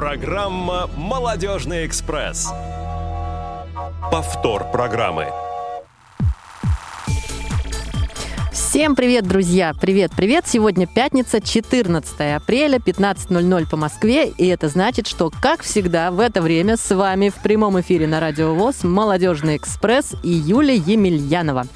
Программа «Молодежный экспресс». Повтор программы. Всем привет, друзья! Привет-привет! Сегодня пятница, 14 апреля, 15.00 по Москве. И это значит, что, как всегда, в это время с вами в прямом эфире на Радио ВОЗ «Молодежный экспресс» и Юлия Емельянова.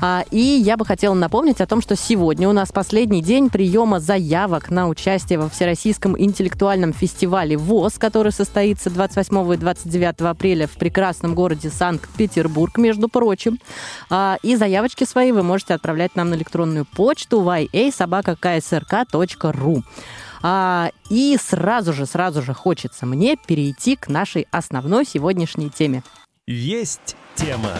А, и я бы хотела напомнить о том, что сегодня у нас последний день приема заявок на участие во Всероссийском интеллектуальном фестивале ВОЗ, который состоится 28 и 29 апреля в прекрасном городе Санкт-Петербург, между прочим. А, и заявочки свои вы можете отправлять нам на электронную почту yasobaka.ksrk.ru. А, и сразу же, сразу же хочется мне перейти к нашей основной сегодняшней теме. Есть тема.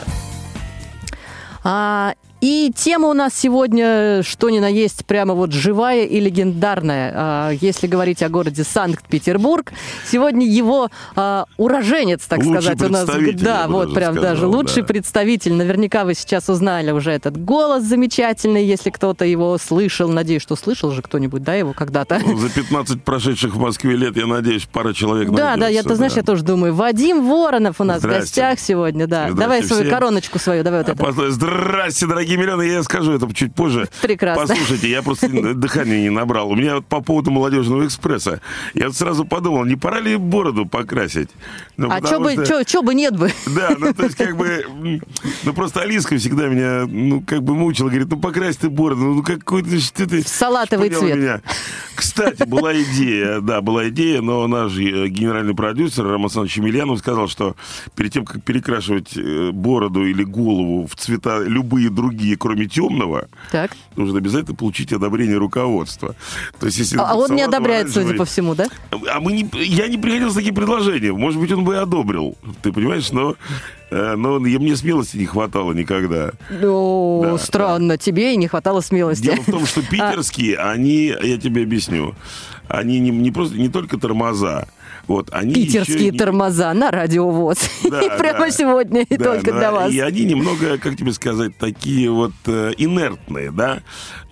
А, и тема у нас сегодня, что ни на есть, прямо вот живая и легендарная. А, если говорить о городе Санкт-Петербург, сегодня его а, уроженец, так лучший сказать, у нас. Да, вот прям сказал, даже лучший да. представитель. Наверняка вы сейчас узнали уже этот голос замечательный, если кто-то его слышал. Надеюсь, что слышал же кто-нибудь, да, его когда-то. Ну, За 15 прошедших в Москве лет, я надеюсь, пара человек Да, да, я, найдется, ты знаешь, я тоже думаю. Вадим Воронов у нас в Здрасте. гостях сегодня, да. Здрасте Давай свою всем. короночку свою, давай вот А это. Здрасте, дорогие миллионы, я скажу это чуть позже. Прекрасно. Послушайте, я просто дыхания не набрал. У меня вот по поводу молодежного экспресса, я вот сразу подумал, не пора ли бороду покрасить? Ну, А что бы, что- чё бы нет бы? Да, ну то есть как бы, ну просто Алиска всегда меня, ну как бы мучила, говорит, ну покрась ты бороду, ну какой ты, что ты... салатовый цвет. меня. Кстати, была идея, да, была идея, но наш э, генеральный продюсер Роман Александрович Емельянов сказал, что перед тем, как перекрашивать э, бороду или голову в цвета любые другие, кроме темного, Так. нужно обязательно получить одобрение руководства. То есть, если А а он не одобряет, судя по всему, да? а мы не, я не приходил с таким предложением. Может быть, он бы и одобрил. Ты понимаешь, но, э, но мне смелости не хватало никогда. Ну, Да, странно, тебе и не хватало смелости. Дело в том, что питерские, они, я тебе объясню, они не, не просто не только тормоза. Вот, они Питерские еще тормоза на радиовоз. Да, и прямо да. сегодня, и Да, только да, для вас. И они немного, как тебе сказать, такие вот э, инертные, да?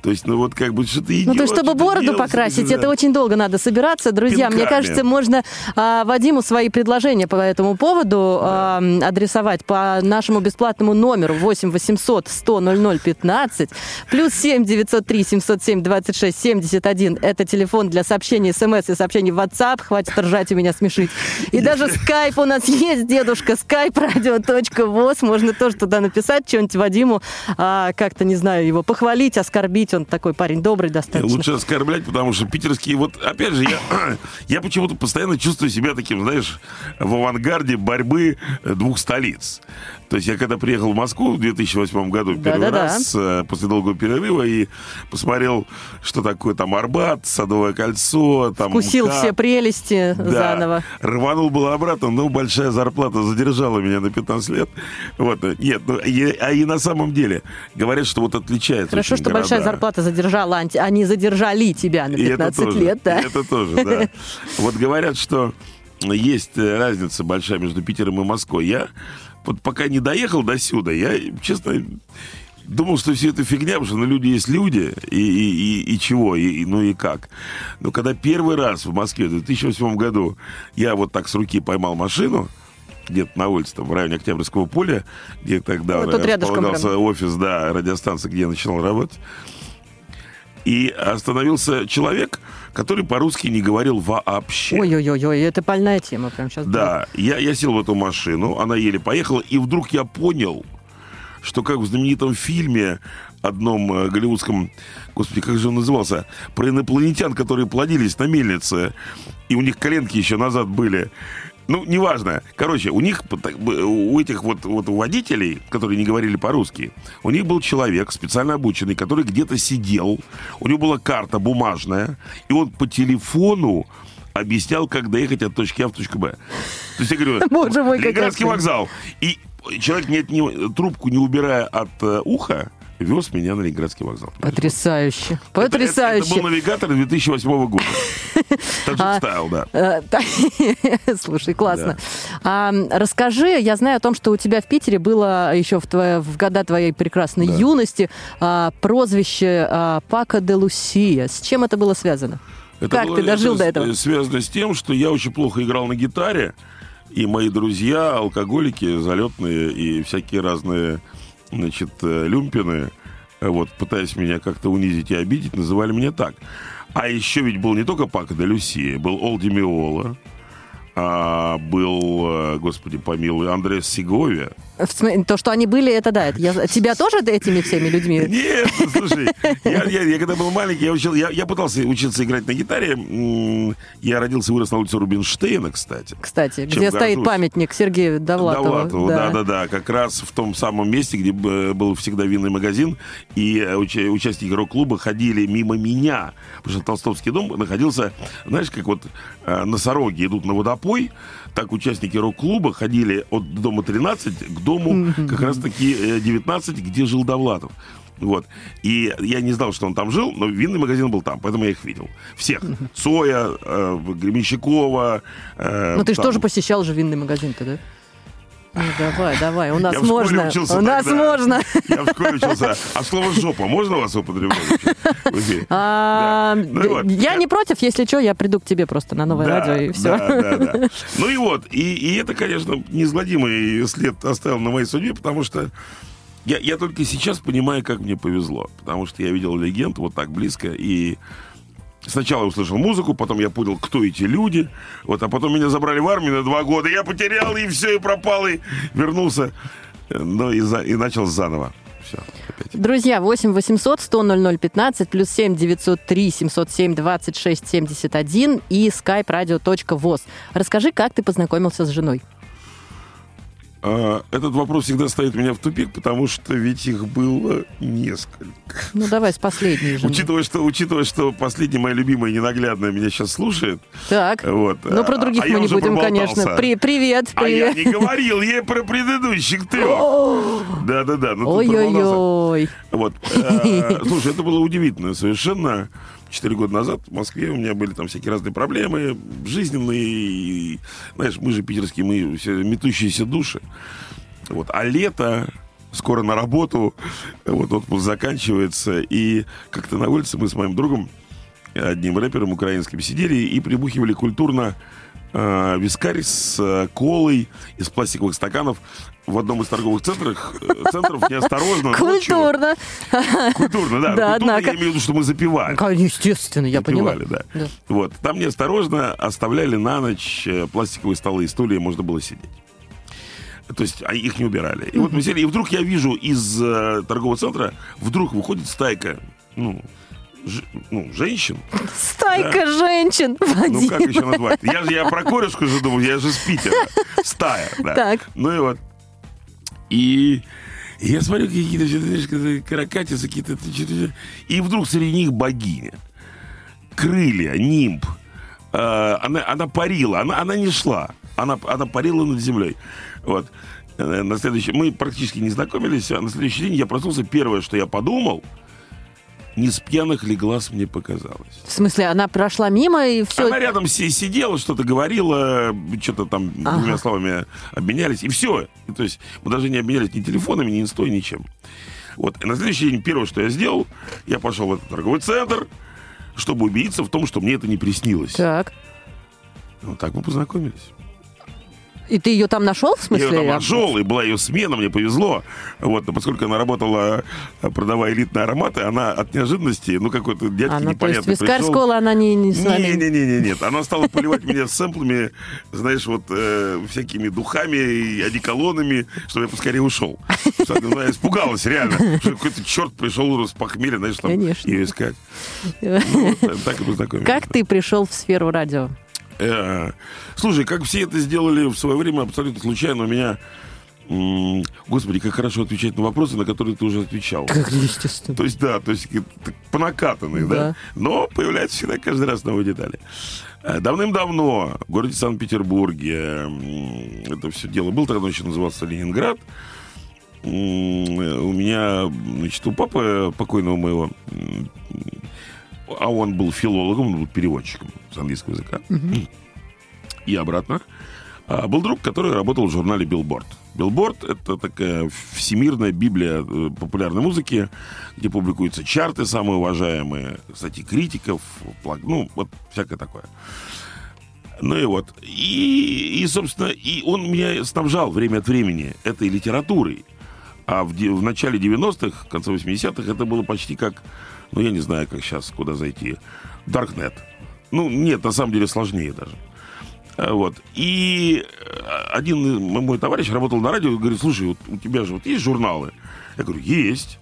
То есть, ну вот как бы что-то идет, Ну, то есть, чтобы бороду делать, покрасить, да. это очень долго надо собираться. Друзья, мне Пинками. кажется, можно а, Вадиму свои предложения по этому поводу а, адресовать по нашему бесплатному номеру 8 800 100 00 15 плюс 7 903 707 26 71. Это телефон для сообщений смс и сообщений в WhatsApp. Хватит ржать и меня смешить. И даже скайп у нас есть, дедушка, skype Можно тоже туда написать что-нибудь Вадиму, а, как-то, не знаю, его похвалить, оскорбить. Он такой парень добрый достаточно. Лучше оскорблять, потому что питерские, вот опять же, я, я почему-то постоянно чувствую себя таким, знаешь, в авангарде борьбы э, двух столиц. То есть я когда приехал в Москву в 2008 году первый Да-да-да. раз э, после долгого перерыва и посмотрел, что такое там Арбат, Садовое кольцо, там Вкусил МКАД. все прелести Да. заново. Рванул было обратно, но большая зарплата задержала меня на 15 лет. Вот. Нет, ну, и, а и на самом деле говорят, что вот отличается Хорошо, что большая города. Зарплата задержала, они задержали тебя на И это 15 тоже, лет, да. это тоже, да. Вот говорят, что есть разница большая между Питером и Москвой. Я вот пока не доехал до сюда, я, честно, думал, что все это фигня, потому что ну, люди есть люди, и, и, и, и чего, и, и- ну и как. Но когда первый раз в Москве в 2008 году я вот так с руки поймал машину, где-то на улице, там, в районе Октябрьского поля, где тогда рядышком располагался офис, да, радиостанции, где я начинал работать. И остановился человек, который по-русски не говорил вообще. Ой-ой-ой, это больная тема прям сейчас. Да, я, я сел в эту машину, она еле поехала, и вдруг я понял, что как в знаменитом фильме одном э, голливудском, господи, как же он назывался, про инопланетян, которые плодились на мельнице, и у них коленки еще назад были. Ну, неважно. Короче, у них, у этих вот, вот водителей, которые не говорили по-русски, у них был человек специально обученный, который где-то сидел, у него была карта бумажная, и он по телефону объяснял, как доехать от точки А в точку Б. То есть я говорю, Боже мой, Ленинградский вокзал. И человек, не, не- трубку не убирая от э, уха, вез меня на Ленинградский вокзал. Потрясающе. Это- Потрясающе. Это, был навигатор 2008 года. Таджик А, да. Э, Слушай, классно. А, расскажи, я знаю о том, что у тебя в Питере было еще в, года твоей прекрасной юности а, прозвище Пака де Лусия. С чем это было связано? Это Как было- ты дожил это до этого? Связано с тем, что я очень плохо играл на гитаре, и мои друзья, алкоголики, залетные и всякие разные, значит, э, люмпины, э, вот, пытаясь меня как-то унизить и обидеть, называли меня так. А еще ведь был не только Пако де Люси, был Олди Миола, а, был, э, господи помилуй. В смы- То, что они были, это да. это я- Тебя тоже этими всеми людьми? Нет, слушай, я, я- я когда был маленький, я, учил, я, я пытался учиться играть на гитаре. Я родился и вырос на улице Рубинштейна, кстати. Кстати, где стоит горжусь. памятник Сергею Довлатову. Довлатову, да, да, да, как раз в том самом месте, где был всегда винный магазин, и э, уча- участники рок-клуба ходили мимо меня, потому что Толстовский дом находился, знаешь, как вот э, носороги идут на водопой, так участники рок-клуба ходили от дома 13 к дому как раз-таки э, 19, где жил Довлатов. Вот. И я не знал, что он там жил, но винный магазин был там, поэтому я их видел. Всех. Цоя, э, Гременщикова. э, Ну ты же тоже посещал же винный магазин-то, да? Ну, давай, давай, у нас Я можно. учился У нас тогда. можно. Я в школе учился. А слово «жопа» можно у вас употреблять? А. Ну. Я не против, если что, я приду к тебе просто на новое радио и все. Ну и вот, и, и это, конечно, неизгладимый след оставил на моей судьбе, потому что я, я только сейчас понимаю, как мне повезло. Потому что я видел легенд вот так близко, и сначала я услышал музыку, потом я понял, кто эти люди, вот, а потом меня забрали в армию на два года, я потерял, и все, и пропал, и вернулся, ну, и, за- и начал заново. Все, опять. Друзья, 8 800 100 00 15 плюс 7 903 707 26 71 и skype radio.voz. Расскажи, как ты познакомился с женой? А, этот вопрос всегда ставит меня в тупик, потому что ведь их было несколько. Ну, давай с последней женой. Учитывая, что, учитывая, что последняя моя любимая ненаглядная меня сейчас слушает, Так. вот. Ну, про а- других а мы не будем, конечно. При- привет, А я привет. не говорил ей про предыдущих трех. Да-да-да. ну. Ой-ой-ой. Вот. э, Слушай, это было удивительно совершенно. Четыре года назад в Москве у меня были там всякие разные проблемы жизненные. и, знаешь, мы же питерские, мы все метущиеся души. Вот. А лето, скоро на работу, вот отпуск заканчивается. И как-то на улице мы с моим другом, одним рэпером украинским, сидели и прибухивали культурно э, вискарь с э, колой из пластиковых стаканов в одном из торговых центров, э, центров неосторожно ночью. Культурно. Культурно, да. Да, Культурно, однако. я имею в виду, что мы запивали. Естественно, я поняла. Запивали, да. Да. Вот. Там неосторожно оставляли на ночь э, пластиковые столы и стулья, можно было сидеть. То есть а их не убирали. И вот мы сели, и вдруг я вижу из э, торгового центра, вдруг выходит стайка, ну, ж- ну, женщин. Стайка женщин, Ну, Вадим. как еще назвать? Я же я про корешку же думал, я же с Питера. Стая, да. Так. Ну и вот. И я смотрю, какие-то, знаешь, каракатицы, какие-то... И вдруг среди них богиня. Крылья, нимб. Э, Она, она парила, она, она не шла. Она, она парила над землей. Вот. Э, На следующий... Мы практически не знакомились, а на следующий день я проснулся. Первое, что я подумал, не с пьяных ли глаз мне показалось. В смысле, она прошла мимо и все. Она рядом си- сидела, что-то говорила, что-то там Ага. двумя словами обменялись, и все. И то есть мы даже не обменялись ни телефонами, ни инстой, ничем. Вот. И на следующий день первое, что я сделал, я пошел в этот торговый центр, чтобы убедиться в том, что мне это не приснилось. Так. Вот так мы познакомились. И ты ее там нашел, в Я смысле? ее там нашел, и была ее смена, мне повезло. Вот, но поскольку она работала, э, продавая элитные ароматы, она от неожиданности, ну, какой-то дядьки А, ну, то непонятный есть вискарь пришел. колой она не, не с вами... Не-не-не, нет. Она стала поливать меня сэмплами, знаешь, вот э, всякими духами и одеколонами, чтобы я поскорее ушел. Она испугалась, реально. Что какой-то черт пришел с похмелья, знаешь, там Конечно. ее искать. Ну, вот, э, так и познакомились. Как ты пришел в сферу радио? Э, Слушай, как все это сделали в свое время абсолютно случайно, у меня... Господи, как хорошо отвечать на вопросы, на которые ты уже отвечал. Как естественно. То есть, да, то есть так по накатанной, да. Да. Но появляются всегда каждый раз новые детали. Э, Давным-давно в городе Санкт-Петербурге это все дело было, тогда он еще назывался Ленинград. У меня, значит, у папы покойного моего, а он был филологом, он был переводчиком с английского языка. И обратно. А был друг, который работал в журнале Billboard. Billboard — это такая всемирная библия э, популярной музыки, где публикуются чарты самые уважаемые, статьи критиков, ну, вот всякое такое. Ну и вот. И, и, собственно, и он меня снабжал время от времени этой литературой. А в, в начале 90-х, в конце 80-х это было почти как, ну, я не знаю, как сейчас, куда зайти, Darknet. Ну, нет, на самом деле сложнее даже. А, Вот. И э, один мой товарищ работал на радио и говорит, слушай, вот у тебя же вот есть журналы? Я говорю, есть.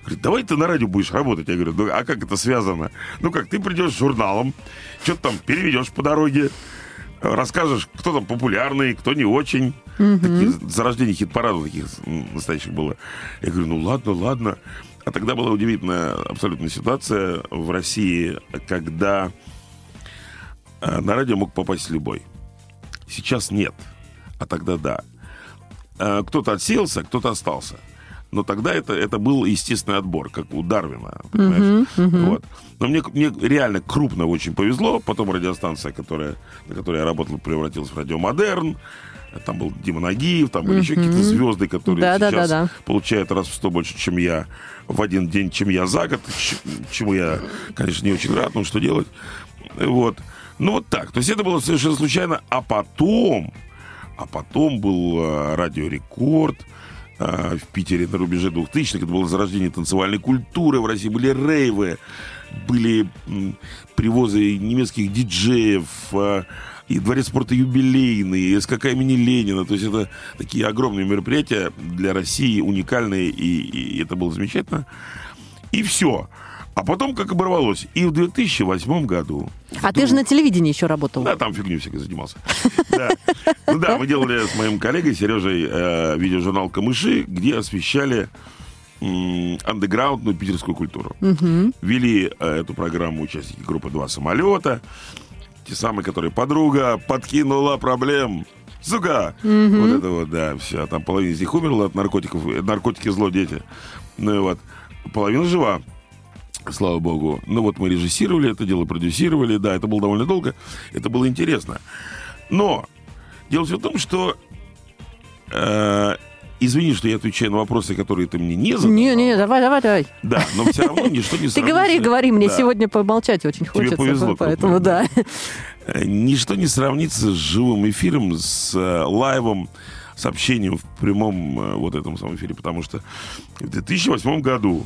Говорит, давай ты на радио будешь работать. Я говорю, ну а как это связано? Ну как, ты придешь с журналом, что-то там переведешь по дороге, расскажешь, кто там популярный, кто не очень. Такие зарождение хит-парадов таких настоящих было. Я говорю, ну ладно, ладно. А тогда была удивительная абсолютная ситуация в России, когда э, на радио мог попасть любой. Сейчас нет, а тогда да. Э, Кто-то отсеялся, кто-то остался. Но тогда это, это был естественный отбор, как у Дарвина. Понимаешь? Вот. Но мне, мне реально крупно очень повезло. Потом радиостанция, которая, на которой я работал, превратилась в радио Модерн. Там был Дима Нагиев, там были еще какие-то звезды, которые Да, сейчас да, да. получают раз в сто больше, чем я в один день, чем я за год, чему я, конечно, не очень рад, но что делать. Вот. Ну, вот так. То есть это было совершенно случайно. А потом, а потом был э, Радио Рекорд э, в Питере на рубеже 2000-х. Это было зарождение танцевальной культуры в России. Были рейвы, были м, привозы немецких диджеев, э, и Дворец спорта юбилейный, и СКК имени Ленина. То есть это такие огромные мероприятия для России, уникальные, и, и это было замечательно. И все. А потом как оборвалось. И в 2008 году... А ты же на телевидении еще работал. Да, там фигню всякой занимался. Да. Ну да, мы делали с моим коллегой Сережей э, видеожурнал «Камыши», где освещали андеграундную питерскую культуру. Вели э, эту программу участники группы «Два самолета», те самые, которые подруга подкинула проблем. Сука! Вот это вот, да, все. Там половина из них умерла от наркотиков. э, Наркотики зло, дети. Ну и вот. Половина жива. Слава богу. Ну вот мы режиссировали это дело, продюсировали. Да, это было довольно долго. Это было интересно. Но дело все в том, что... э, извини, что я отвечаю на вопросы, которые ты мне не задал. Не, не, давай, давай, давай. Да, но все равно ничто не Ты говори, говори, мне сегодня помолчать очень хочется. повезло, поэтому да. Э, Ничто не сравнится с живым эфиром, с э, лайвом, с общением в прямом э, вот этом самом эфире, потому что в 2008 году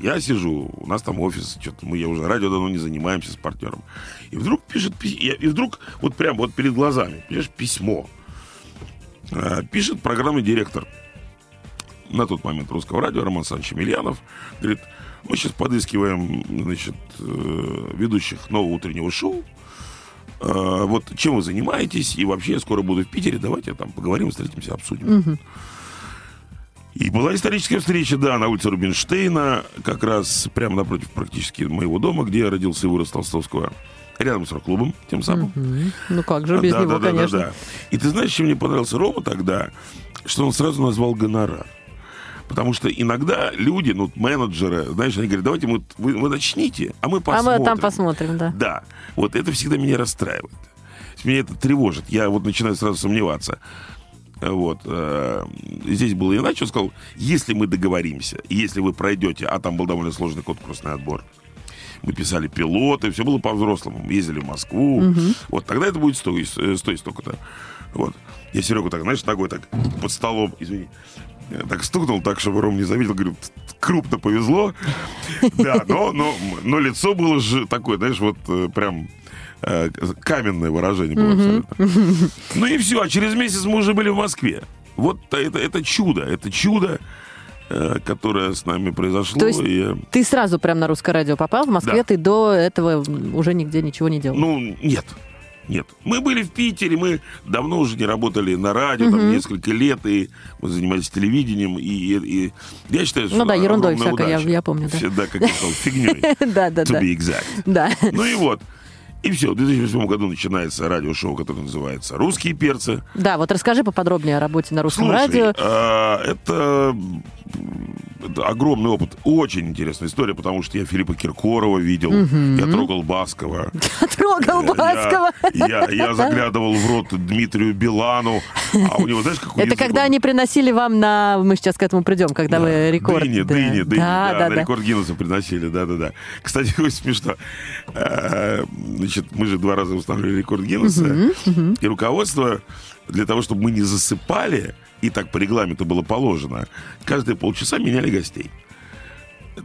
я сижу, у нас там офис, что-то мы я уже радио давно не занимаемся с партнером, и вдруг пишет, и вдруг вот прям вот перед глазами, понимаешь, письмо, пишет программный директор на тот момент русского радио Роман Санч Емельянов, говорит, мы сейчас подыскиваем, значит, э, ведущих нового утреннего шоу, Э, вот чем вы занимаетесь, и вообще я скоро буду в Питере, давайте там поговорим, встретимся, обсудим. И была историческая встреча, да, на улице Рубинштейна, как раз прямо напротив практически моего дома, где я родился и вырос Толстовского, рядом с рок-клубом, тем самым. Мгм. Ну как же без Да, него, да, да, да, конечно. да. И ты знаешь, чем мне понравился Рома тогда? Что он сразу назвал гонорар. Потому что иногда люди, ну, менеджеры, знаешь, они говорят, давайте мы, вы, вы начните, а мы А посмотрим. мы там посмотрим, да. Да, вот это всегда меня расстраивает. Меня это тревожит. Я вот начинаю сразу сомневаться. Вот. э, Здесь было иначе. Он сказал, если мы договоримся, если вы пройдете, а там был довольно сложный конкурсный отбор, мы писали пилоты, все было по-взрослому. Ездили в Москву. Вот тогда это будет стоить, э, стоить столько-то. Вот. Я Серегу так, знаешь, ногой так под столом, извини, э, так стукнул, так, чтобы Ром не заметил. Говорю, «Т- крупно повезло. Да, но, но, но лицо было же такое, знаешь, вот э, прям каменное выражение было абсолютно. Ну и все, а через месяц мы уже были в Москве. Вот это, это чудо, это чудо, которое с нами произошло. То есть и, э, Ты сразу прям на русское радио попал. В Москве Да. ты до этого уже нигде ничего не делал. Ну, нет. Нет. Мы были в Питере, мы давно уже не работали на радио, там несколько лет, и мы занимались телевидением, и, и- и я считаю, что Ну да, ерундой всякой, я- я помню, да. Все, да, как я сказал, фигней. Да, да, To да. be exact. Да. Ну и вот. И все, в 2008 году начинается радиошоу, которое называется «Русские перцы». Да, вот расскажи поподробнее о работе на русском Слушай, радио. а, это огромный опыт. Очень интересная история, потому что я Филиппа Киркорова видел, я трогал Баскова. Трогал Баскова. Я, заглядывал в рот Дмитрию Билану, а у него, знаешь, какой Это когда он- они приносили вам на... Мы сейчас к этому придем, когда вы рекорд... Дыни, дыни, дыни, Да, рекорд Гиннесса приносили, да-да-да. Кстати, очень смешно. Э, Значит, мы же два раза устанавливали рекорд Гиннесса, и руководство для того, чтобы мы не засыпали, и так по регламенту было положено, каждые полчаса меняли гостей.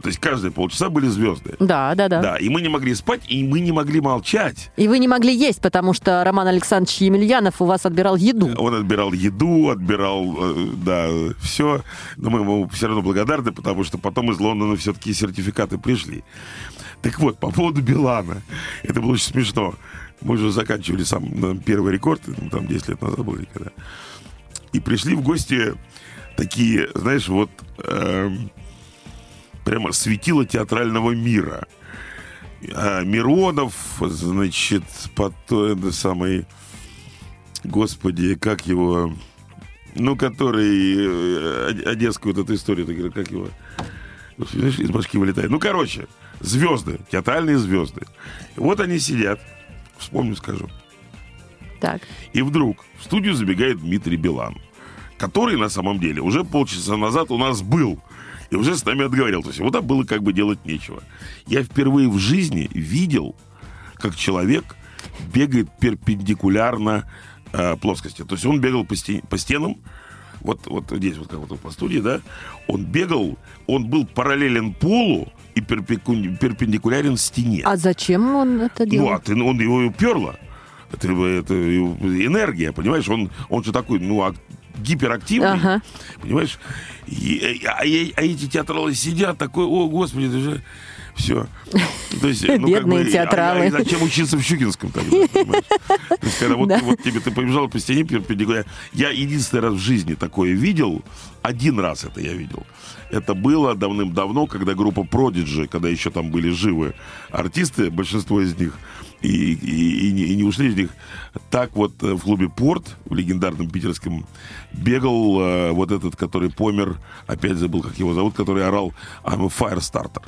То есть каждые полчаса были звезды. Да, да, да. Да, и мы не могли спать, и мы не могли молчать. И вы не могли есть, потому что Роман Александрович Емельянов у вас отбирал еду. Он отбирал еду, отбирал, э, да, все. Но мы ему все равно благодарны, потому что потом из Лондона все-таки сертификаты пришли. Так вот, по поводу Билана. Это было очень смешно. Мы уже заканчивали сам ну, первый рекорд, ну, там 10 лет назад был когда. И пришли в гости такие, знаешь, вот эм, прямо светило театрального мира. А, Миронов, значит, потом это самый, господи, как его, ну, который э, Од- одесскую вот эту историю, ты как его, знаешь, из башки вылетает. Ну, короче, звезды, театральные звезды. Вот они сидят, вспомню, скажу. Так. И вдруг в студию забегает Дмитрий Билан, который на самом деле уже полчаса назад у нас был и уже с нами отговорил. То есть вот там было как бы делать нечего. Я впервые в жизни видел, как человек бегает перпендикулярно э, плоскости. То есть он бегал по, стен- по стенам, вот, вот здесь вот как вот по студии, да, он бегал, он был параллелен полу и перпендикулярен стене. А зачем он это Ну, делал? а ты, он его и уперло. Это, это энергия, понимаешь? Он, он же такой, ну, ак- гиперактивный, Ага. понимаешь? И, а, а эти театралы сидят такой, о, господи, это же все. То есть, ну, как Бедные бы, театралы. А, а зачем учиться в Щукинском тогда, понимаешь? То есть, когда вот, Да. вот тебе ты побежал по стене перпендикулярно. Я единственный раз в жизни такое видел, один раз это я видел. Это было давным-давно, когда группа Prodigy, когда еще там были живы артисты, большинство из них, и, и- и не, и не ушли из них, так вот э, в клубе «Порт» в легендарном питерском бегал э, вот этот, который помер, опять забыл, как его зовут, который орал «I'm a Firestarter».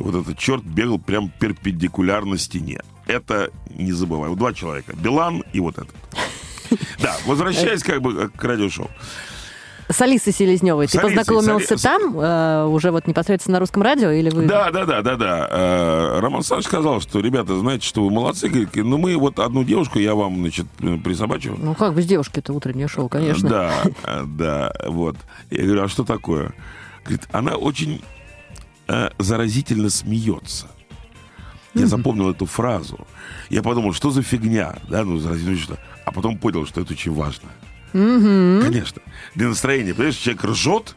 Вот этот черт бегал прям перпендикулярно стене. Это не забываю. Два человека. Билан и вот этот. Да, возвращаясь как бы к радиошоу. С Алисой Селезневой. Ты С Алисой, познакомился с Али- там, э, уже вот непосредственно на русском радио, или вы... Да, да, да, да, да. Э, Роман Саныч сказал, что, ребята, знаете, что вы молодцы. Говорит, ну мы вот одну девушку я вам, значит, присобачу. Ну как без девушки-то утреннее шоу, конечно. Да, э, да, вот. Я говорю, а что такое? Говорит, она очень э, заразительно смеется. Я запомнил эту фразу. Я подумал, что за фигня, да, ну, заразительно что. А потом понял, что это очень важно. Конечно. Для настроения, понимаешь, человек ржет,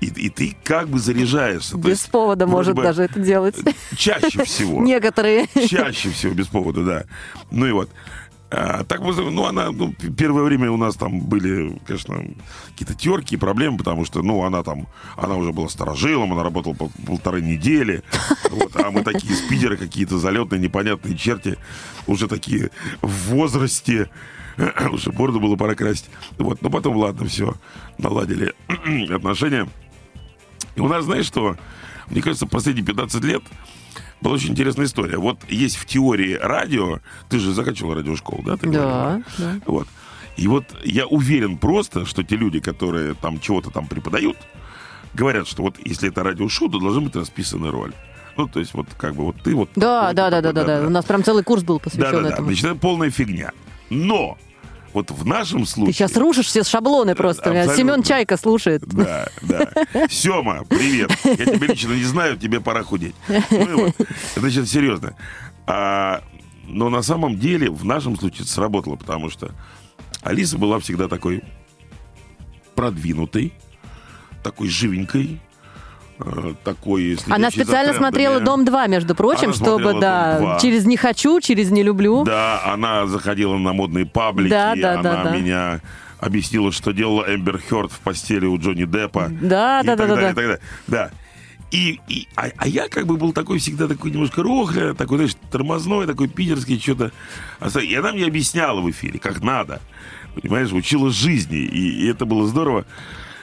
и, и ты как бы заряжаешься. Без есть, повода может бы даже это делать. Чаще всего. Некоторые. Чаще всего без повода, да. Ну и вот. А, так, ну, она, ну, первое время у нас там были, конечно, какие-то терки проблемы, потому что, ну, она там, она уже была сторожилом, она работала пол- полторы недели, вот, а мы такие спидеры какие-то залетные, непонятные черти, уже такие в возрасте, уже бороду было пора красить. Вот, но потом, ладно, все, наладили отношения. И у нас, знаешь что, мне кажется, последние 15 лет была очень интересная история. Вот есть в теории радио, ты же заканчивал радиошколу, да? ты Да, говорила? да. Вот. И вот я уверен просто, что те люди, которые там чего-то там преподают, говорят, что вот если это радиошоу, то должна быть расписана роль. Ну, то есть вот как бы вот ты вот... Да, да, да, да, да, да. У нас прям целый курс был Да, посвящен да, да. этому. Значит, это полная фигня. Но вот в нашем Ты случае... сейчас рушишь все шаблоны просто. абсолютно. Семен Чайка слушает. Да, да. Сема, привет. Я тебя лично не знаю, тебе пора худеть. Ну вот. Это сейчас серьезно. А, но на самом деле в нашем случае сработало, потому что Алиса была всегда такой продвинутой, такой живенькой, э, такой... Она следящей за специально трендами. смотрела «Дом-2», между прочим, Она чтобы, да, «Дом-2». через «не хочу», через «не люблю». Да, она заходила на модные паблики, Да, да, она да, да. меня объяснила, что делала Эмбер Хёрд в постели у Джонни Деппа. Да, и да, так да, да, далее, да. и так далее. Да. И, и- а, а я как бы был такой всегда такой немножко рохля, такой, знаешь, тормозной, такой питерский, что-то. И она мне объясняла в эфире, как надо. Понимаешь, учила жизни. И, и это было здорово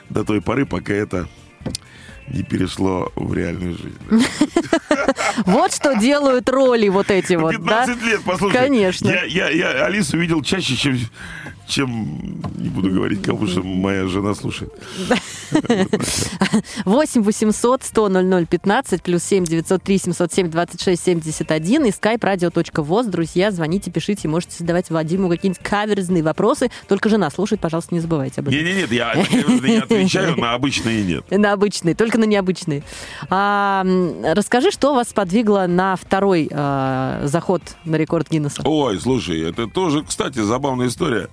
до той поры, пока это не перешло в реальную жизнь. Вот что делают роли вот эти вот, да? 15 лет, послушай. Конечно. Я Алису видел чаще, чем, чем, не буду говорить, кому что моя жена слушает. 8 800 100 00 15 плюс 7 903 707 26 71 и skype radio.voz. Друзья, звоните, пишите, можете задавать Вадиму какие-нибудь каверзные вопросы. Только жена слушает, пожалуйста, не забывайте об этом. Нет, нет, нет, я не отвечаю, на обычные нет. На обычные, только на необычные. А, расскажи, что вас подвигло на второй а, заход на рекорд Гиннесса? Ой, слушай, это тоже, кстати, забавная история.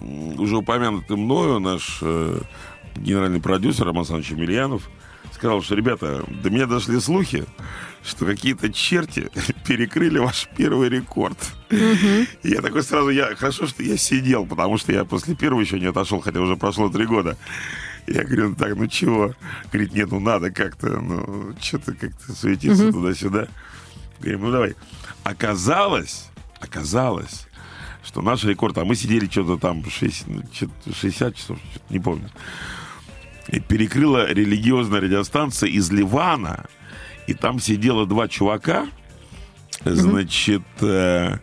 Уже упомянутый мною наш э, генеральный продюсер Роман Александрович Емельянов сказал, что, ребята, до меня дошли слухи, что какие-то черти перекрыли ваш первый рекорд. И я такой сразу, я хорошо, что я сидел, потому что я после первого еще не отошел, хотя уже прошло три года. Я говорю, ну так, ну чего? Говорит, нет, ну надо как-то, ну что-то как-то суетиться туда-сюда. Говорим, ну давай. Оказалось, оказалось, что наш рекорд, а мы сидели что-то там 6, ну, что-то 60 часов, что-то не помню. И перекрыла религиозная радиостанция из Ливана. И там сидело два чувака, значит, э,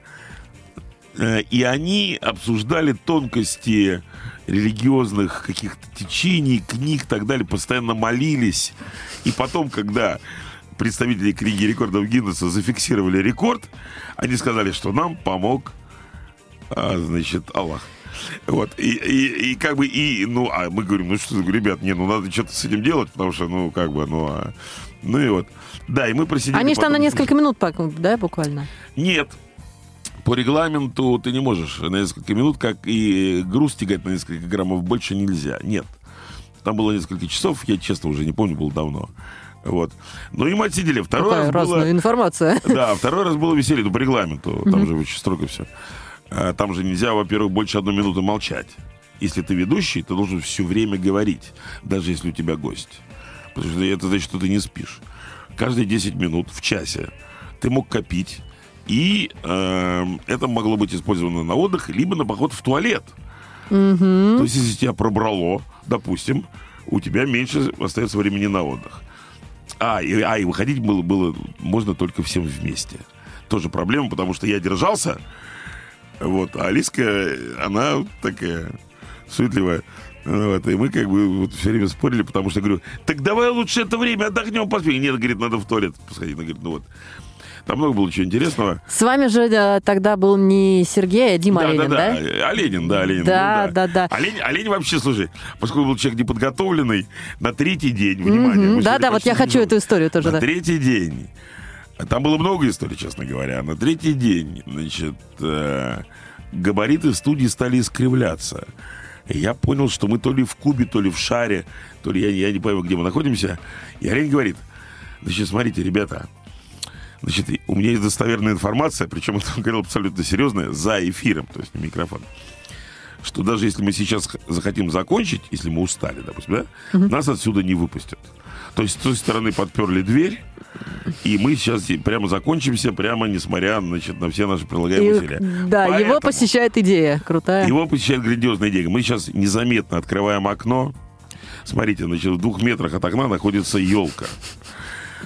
э, и они обсуждали тонкости религиозных каких-то течений, книг и так далее, постоянно молились. И потом, когда представители книги рекордов Гиннесса зафиксировали рекорд, они сказали, что нам помог, а, значит, Аллах. Вот, и, и, и как бы, и, ну, а мы говорим, ну что, ребят, не, ну надо что-то с этим делать, потому что, ну, как бы, ну, а, ну и вот. Да, и мы просидели. Они же там на несколько минут, да, буквально? Нет. По регламенту ты не можешь на несколько минут, как и груз тягать на несколько граммов больше нельзя. Нет. Там было несколько часов, я честно уже не помню, было давно. Вот. Ну и мы отсидели. Второй Какая раз разная было... информация. Да, второй раз было веселье, ну, по регламенту. Там же очень строго все. А, Там же нельзя, во-первых, больше одной минуты молчать. Если ты ведущий, ты должен все время говорить, даже если у тебя гость. Потому что это значит, что ты не спишь. Каждые 10 минут в часе ты мог копить, и эм, это могло быть использовано на отдых, либо на поход в туалет. То есть, если тебя пробрало, допустим, у тебя меньше остается времени на отдых. А, и, а, и выходить было, было можно только всем вместе. Тоже проблема, потому что я держался, вот, а Алиска, она такая суетливая. Вот, и мы как бы вот все время спорили, потому что говорю, так давай лучше это время отдохнем, поспим. Нет, говорит, надо в туалет сходить. Она говорит, ну вот. Там много было чего интересного. С вами же э, тогда был не Сергей, а Дима Оленин, да? да? Оленин, да, Оленин. Да, ну да, да. Олень, олень вообще, слушай, поскольку был человек неподготовленный, на третий день, внимание. Мы Да, да, вот я хочу эту историю тоже, На да. третий день. Там было много историй, честно говоря. На третий день, значит, э, габариты студии стали искривляться. И я понял, что мы то ли в кубе, то ли в шаре, то ли я, я не пойму, где мы находимся. И Олень говорит, значит, смотрите, ребята, значит, у меня есть достоверная информация, причем это он говорил абсолютно серьезная, за эфиром, то есть не микрофон что даже если мы сейчас захотим закончить, если мы устали, допустим, да, нас отсюда не выпустят. То есть с той стороны подперли дверь, и мы сейчас прямо закончимся, прямо несмотря значит, на все наши прилагаемые И, усилия. да, его Поэтому посещает идея крутая. Его посещает грандиозная идея. Мы сейчас незаметно открываем окно. Смотрите, значит, в двух метрах от окна находится елка.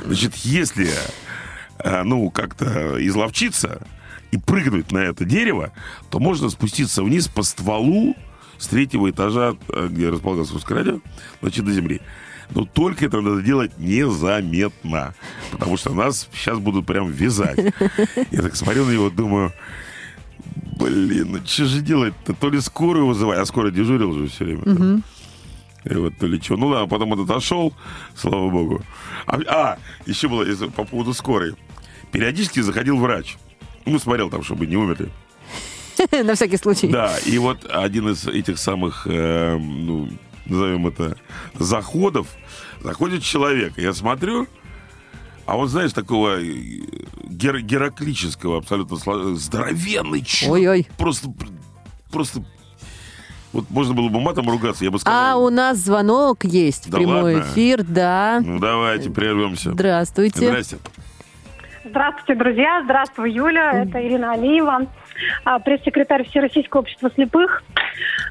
Значит, если, э, ну, как-то изловчиться и прыгнуть на это дерево, то можно спуститься вниз по стволу с третьего этажа, э, где располагалось русское радио, значит, до земли. Но только это надо делать незаметно, потому что нас сейчас будут прям вязать. Я так смотрю на него, думаю, блин, ну что же делать-то? То ли скорую вызывать, а скорая дежурил же все время. И вот то ли что. Ну да, потом он отошел, слава богу. А, а, еще было по поводу скорой. Периодически заходил врач. Ну, смотрел там, чтобы не умерли. На всякий случай. Да, и вот один из этих самых, э, ну, назовем это, заходов, заходит человек. Я смотрю, а он, знаешь, такого э, гер- гераклического абсолютно здоровенный человек. Ой-ой. Просто, просто, вот можно было бы матом ругаться, я бы А сказал. у нас звонок есть. Да Прямой ладно? эфир, да. Ну, давайте, прервемся. Здравствуйте. Здрасте. Здравствуйте, друзья. Здравствуй, Юля. Это Ирина Алиева, а, пресс-секретарь Всероссийского общества слепых.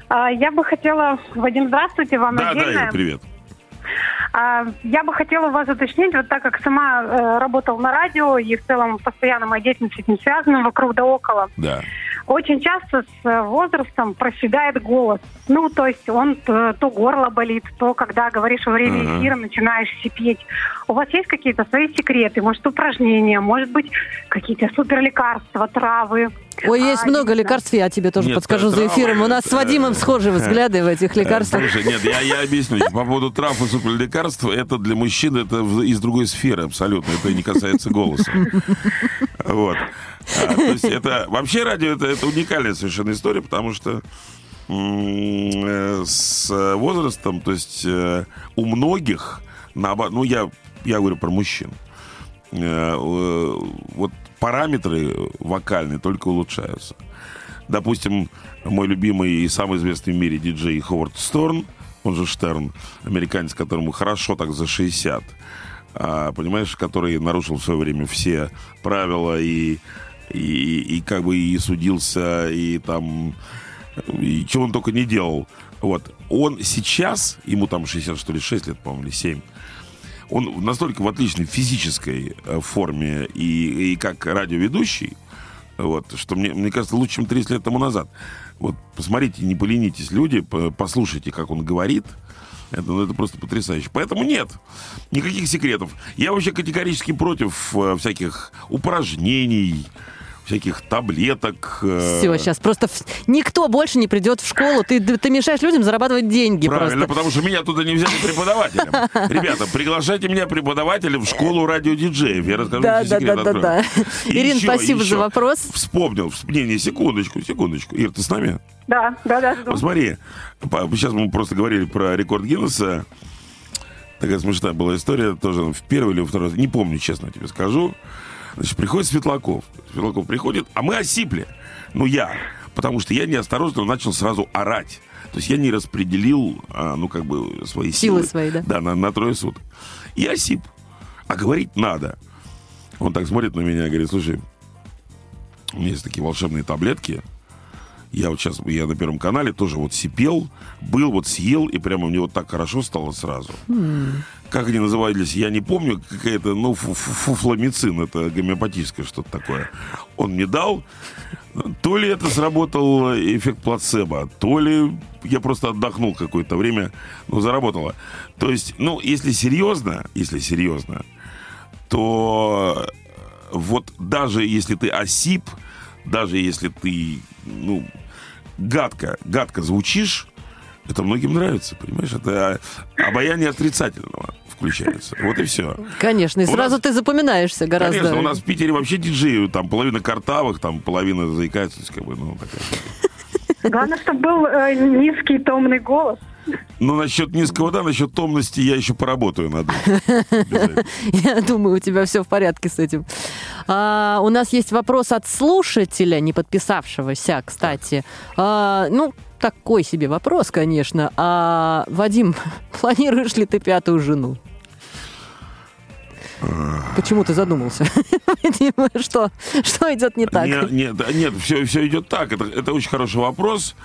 А, Я бы хотела... Вадим, здравствуйте, вам Да, да, отдельно. Ира, привет. А, Я бы хотела вас уточнить, вот так как сама э, работала на радио и в целом постоянно моя деятельность с этим связана, вокруг да около, Да. Очень часто с э, возрастом проседает голос. Ну, то есть он э, то горло болит, то когда говоришь во время Ага. эфира, начинаешь сипеть. У вас есть какие-то свои секреты? Может, упражнения, может быть, какие-то суперлекарства, травы? Ой, есть А, много лекарств, я тебе тоже Нет, подскажу за травы, эфиром. У нас с э, Вадимом схожие взгляды в этих Э, лекарствах. Слушай, нет, я, я объясню. По поводу трав и суперлекарств, это для мужчин, это из другой сферы абсолютно. Это не касается голоса. Вот. То есть это... Вообще радио это, это уникальная совершенно история, потому что э, с возрастом, то есть э, у многих, ну я, я говорю про мужчин, э, вот параметры вокальные только улучшаются. Допустим, мой любимый и самый известный в мире диджей Ховард Сторн, он же Штерн, американец, которому хорошо так за 60, а, понимаешь, который нарушил в свое время все правила и, и, и как бы и судился, и там, и чего он только не делал. Вот. Он сейчас, ему там 60, что ли, 6 лет, по-моему, или 7, он настолько в отличной физической э, форме и, и как радиоведущий, вот, что мне, мне кажется, лучше, чем 30 лет тому назад. Вот, посмотрите, не поленитесь, люди, по- послушайте, как он говорит. Это, ну, это просто потрясающе. Поэтому нет, никаких секретов. Я вообще категорически против э, всяких упражнений, всяких таблеток. э, Все, сейчас просто никто больше не придет в школу. Ты, ты мешаешь людям зарабатывать деньги Правильно, просто. потому что меня туда не взяли преподавателем. Ребята, приглашайте меня преподавателем в школу радиодиджеев. Я расскажу Да, да, да, да, да. И Ирин, еще, спасибо еще. за вопрос. Вспомнил. всп- Не, не, секундочку, секундочку. Ир, ты с нами? Да, да, да. жду. Вот смотри, по- сейчас мы просто говорили про рекорд Гиннесса. Такая смешная была история, тоже в первый или во второй раз, не помню, честно тебе скажу. Значит, приходит Светлаков. Светлаков приходит, а мы осипли. Ну, я. Потому что я неосторожно начал сразу орать. То есть я не распределил, а, ну, как бы, свои Силы силы. свои, да? Да, на, на трое суток. И осип. А говорить надо. Он так смотрит на меня и говорит, слушай, у меня есть такие волшебные таблетки. Я вот сейчас, я на Первом канале тоже вот сипел, был, вот съел, и прямо мне вот так хорошо стало сразу. Как они назывались, я не помню, какая-то, ну, фу- фу- фуфламицин, это гомеопатическое что-то такое. Он мне дал, то ли это сработал эффект плацебо, то ли я просто отдохнул какое-то время, но заработало. То есть, ну, если серьезно, если серьезно, то вот даже если ты осип, даже если ты, ну, гадко, гадко звучишь, это многим нравится, понимаешь? Это обаяние отрицательного включается. Вот и все. Конечно, и У сразу нас- ты запоминаешься гораздо. Конечно, у нас в Питере вообще диджеи, там половина картавых, там половина заикается, как бы, ну, такая. Главное, чтобы был э, низкий томный голос. Ну, насчет низкого, да, насчет томности я еще поработаю над этим. Обязательно. Я думаю, у тебя все в порядке с этим. А, у нас есть вопрос от слушателя, не подписавшегося, кстати. А, ну, такой себе вопрос, конечно. А, Вадим, планируешь ли ты пятую жену? Почему ты задумался? Что, что идет не так? Не- Нет, да, нет, все, все идет так. Это, это очень хороший вопрос.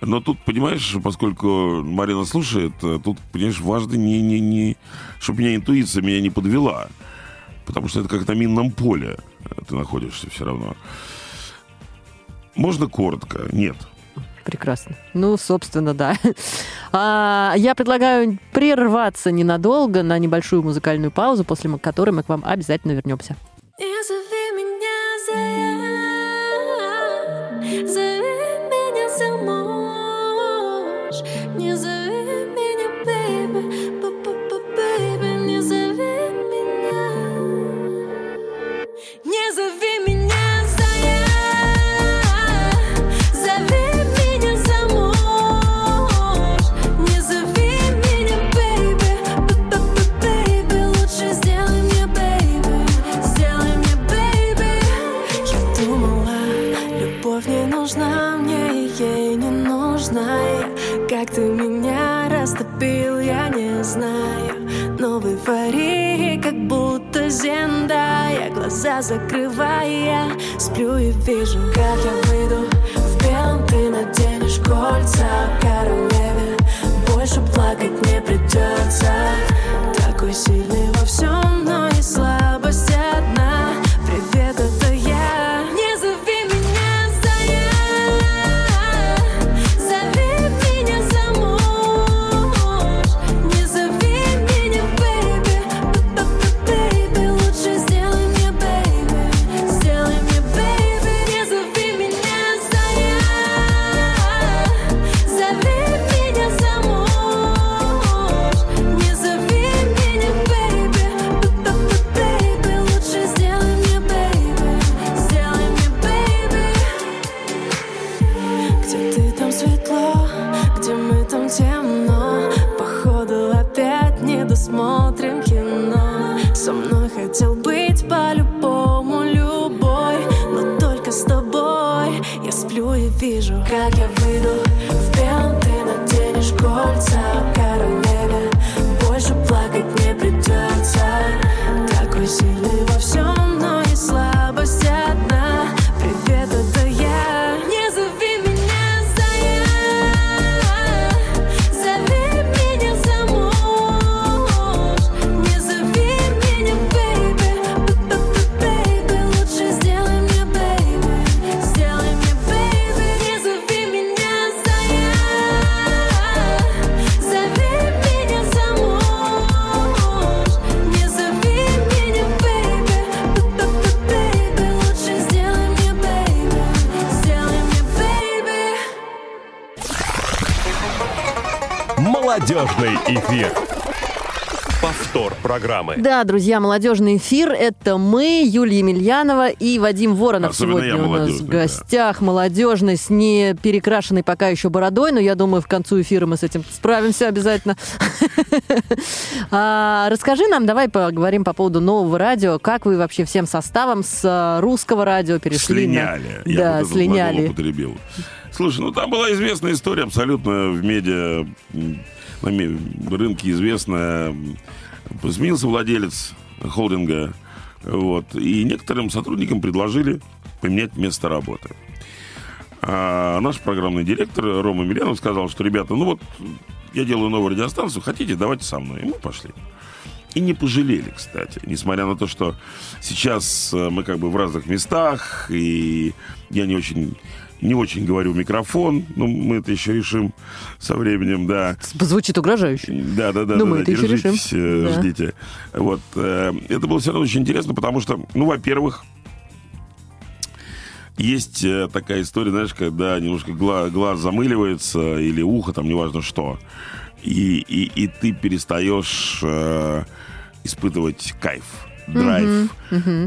Но тут, понимаешь, поскольку Марина слушает, э, тут, понимаешь, важно не, не, не, чтобы меня интуиция меня не подвела. Потому что это как на минном поле э, ты находишься все равно. Можно коротко? Нет. Прекрасно. Ну, собственно, да. А, я предлагаю прерваться ненадолго на небольшую музыкальную паузу, после которой мы к вам обязательно вернемся. глаза закрывая Сплю и вижу, как я выйду В белом. Ты наденешь кольца Королеве больше плакать не придется Такой сильный во всем, но и слабый там светло, где мы там темно Походу опять не досмотрим кино Со мной хотел быть. Эфир. Повтор программы. Да, друзья, молодежный эфир. Это мы, Юлия Емельянова и Вадим Воронов Особенно сегодня у нас в молодежный, да. гостях. Молодежный с не перекрашенной пока еще бородой, но я думаю, в концу эфира мы с этим справимся обязательно. А, Расскажи нам, давай поговорим по поводу нового радио. Как вы вообще всем составом с а, русского радио перешли. Слиняли. Да, слиняли. Слушай, ну там была известная история абсолютно в медиа, рынке известная. М, Сменился владелец холдинга, вот, и некоторым сотрудникам предложили поменять место работы. А наш программный директор Рома Милянов сказал, что, ребята, ну вот, я делаю новую радиостанцию, хотите, давайте со мной. И мы пошли. И не пожалели, кстати. Несмотря на то, что сейчас э, мы как бы в разных местах, и я не очень, не очень говорю микрофон, но мы это еще решим со временем, да. Звучит угрожающе. Да, да, да, Ну, да, мы да, это еще решим. э, Да. ждите. Вот. э, Это было все равно очень интересно, потому что, ну, во-первых, есть э, такая история, знаешь, когда немножко гла- глаз замыливается или ухо, там, неважно что, и, и, и ты перестаешь э, испытывать кайф, драйв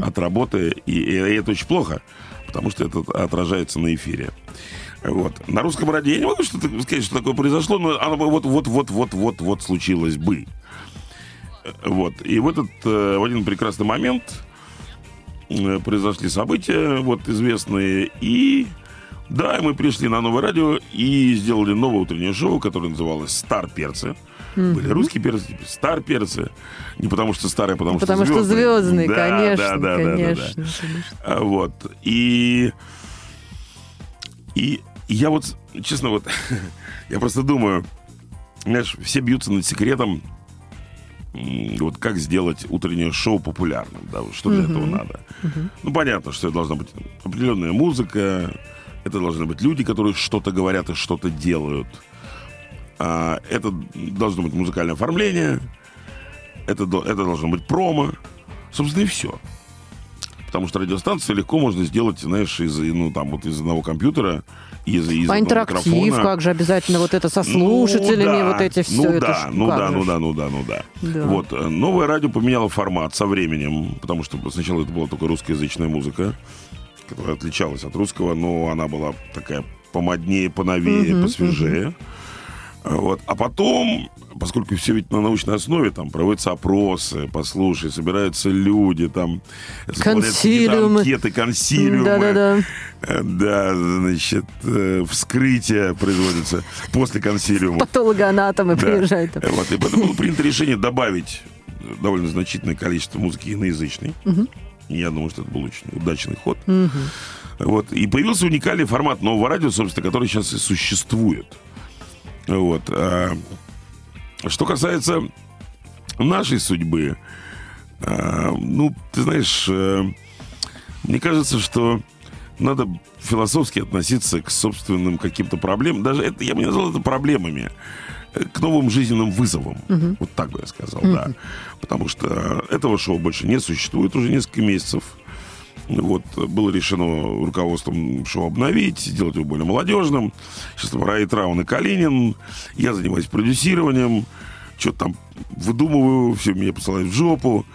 от работы, и, и это очень плохо, потому что это отражается на эфире. Вот. На русском радио я не могу что-то сказать, что такое произошло, но оно вот-вот-вот-вот-вот-вот случилось бы. Вот. И в этот, э, в один прекрасный момент э, произошли события, вот, известные, и да, мы пришли на новое радио и сделали новое утреннее шоу, которое называлось «Стар перцы». Были русские перцы, теперь стар перцы. Не потому что старые, а потому, Потому что что звездные. Да, конечно, да, да, да, да, да. конечно, конечно. А, Вот. И, и я вот, честно, вот, я просто думаю, знаешь, все бьются над секретом, вот как сделать утреннее шоу популярным, да, что для этого надо. Ну, понятно, что это должна быть определенная музыка, это должны быть люди, которые что-то говорят и что-то делают. А, это должно быть музыкальное оформление, это, это должно быть промо, собственно, и все. Потому что радиостанцию легко можно сделать, знаешь, из, ну, там, вот из одного компьютера, из, из А интерактив, микрофона. как же обязательно вот это со слушателями, Ну, да. вот эти все. Ну это да, ж ну да, ну да, ну да, ну да. Да. Вот, э, новое радио поменяло формат со временем, потому что сначала это была только русскоязычная музыка, которая отличалась от русского, но она была такая помоднее, поновее, посвежее. Вот. А потом, поскольку все ведь на научной основе, там проводятся опросы, послушай, собираются люди, там Консилиумы. анкеты, консилиумы. Да-да-да. Э, Да, значит, э, вскрытие производится после консилиума. Патологоанатомы Да. приезжают. там. Вот, и поэтому было принято решение добавить довольно значительное количество музыки иноязычной. И я думаю, что это был очень удачный ход. Вот. И появился уникальный формат нового радио, собственно, который сейчас и существует. Вот. А, Что касается нашей судьбы, а, ну, ты знаешь, э, мне кажется, что надо философски относиться к собственным каким-то проблемам. Даже это, я бы не назвал это проблемами. э, К новым жизненным вызовам. Вот так бы я сказал, да. Потому что этого шоу больше не существует уже несколько месяцев. Вот, было решено руководством шоу обновить, сделать его более молодежным. Сейчас там Рай Траун и Калинин. Я занимаюсь продюсированием. Что-то там выдумываю, все меня посылают в жопу.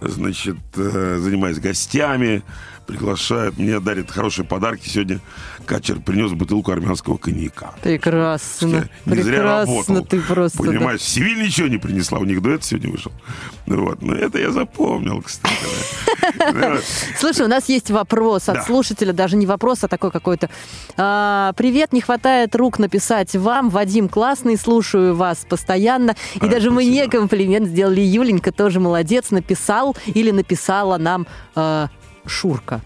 Значит, э, занимаюсь гостями. Приглашают, мне дарят хорошие подарки. Сегодня Качер принес бутылку армянского коньяка. Прекрасно. Я не зря работал. ты просто. да. Понимаешь, Севиль ничего не принесла, у них дуэт сегодня вышел. Вот. Но это я запомнил, кстати. да. Слушай, у нас есть вопрос от Да. слушателя, даже не вопрос, а такой какой-то. А, привет, не хватает рук написать вам. Вадим классный, слушаю вас постоянно. И А, даже мне спасибо. комплимент сделали. Юленька тоже молодец, написал или написала нам э, Шурка.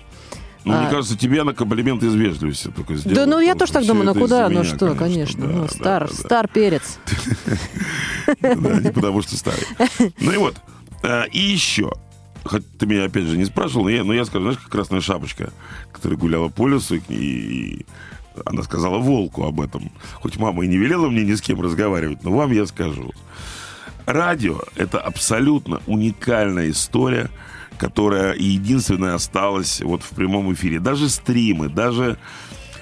Ну, мне А. кажется, тебе она комплимент из вежливости только сделала. Да, ну я тоже так думаю, ну куда, ну что, конечно, да, ну стар, да, да. стар перец. Да, не потому что старый. Ну и вот. э, И еще. Хоть ты меня, опять же, не спрашивал, но я, но я скажу, знаешь, как красная шапочка, которая гуляла по лесу, и, и она сказала волку об этом. Хоть мама и не велела мне ни с кем разговаривать, но вам я скажу. Радио – это абсолютно уникальная история, которая единственная осталась вот в прямом эфире. Даже стримы, даже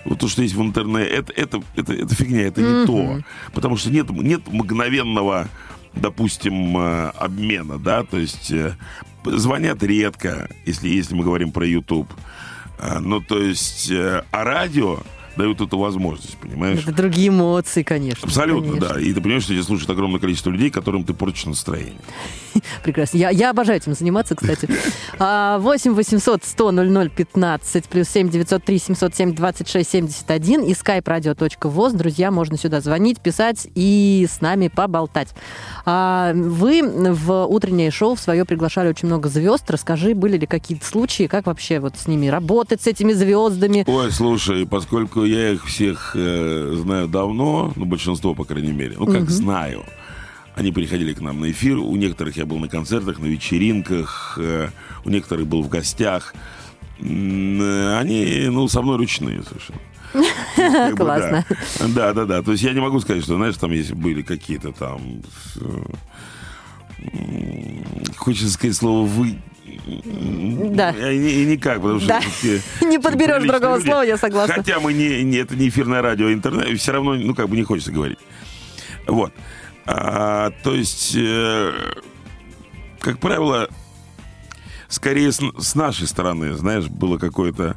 вот то, что есть в интернете, это, это, это, это фигня, это не то. Потому что нет, нет мгновенного, допустим, э, обмена, да, то есть э, звонят редко, если, если мы говорим про YouTube. А, Ну, то есть, э, а радио дают эту возможность, понимаешь? Это другие эмоции, конечно. Абсолютно, конечно. да. И ты понимаешь, что тебя слушает огромное количество людей, которым ты портишь настроение. Прекрасно. Я, я обожаю этим заниматься, кстати. А, 8 800 100 00 15 плюс 7 903 707 26 71 и skype radio.voz. Друзья, можно сюда звонить, писать и с нами поболтать. А, вы в утреннее шоу в свое приглашали очень много звезд. Расскажи, были ли какие-то случаи, как вообще вот с ними работать, с этими звездами? Ой, слушай, поскольку я их всех э, знаю давно, ну, большинство, по крайней мере, ну, как знаю, они приходили к нам на эфир, у некоторых я был на концертах, на вечеринках, э, у некоторых был в гостях. Они, ну, со мной ручные совершенно. То есть, как бы, Классно. Да, да, да, да. То есть я не могу сказать, что, знаешь, там если были какие-то там... э, Хочется сказать слово «вы». Да. И, и никак, потому что... Да. Не подберешь другого люди. слова, я согласна. Хотя мы не, не- это не эфирное радио, а интернет, все равно, ну, как бы не хочется говорить. Вот. А, то есть, э, как правило, скорее с, с нашей стороны, знаешь, было какое-то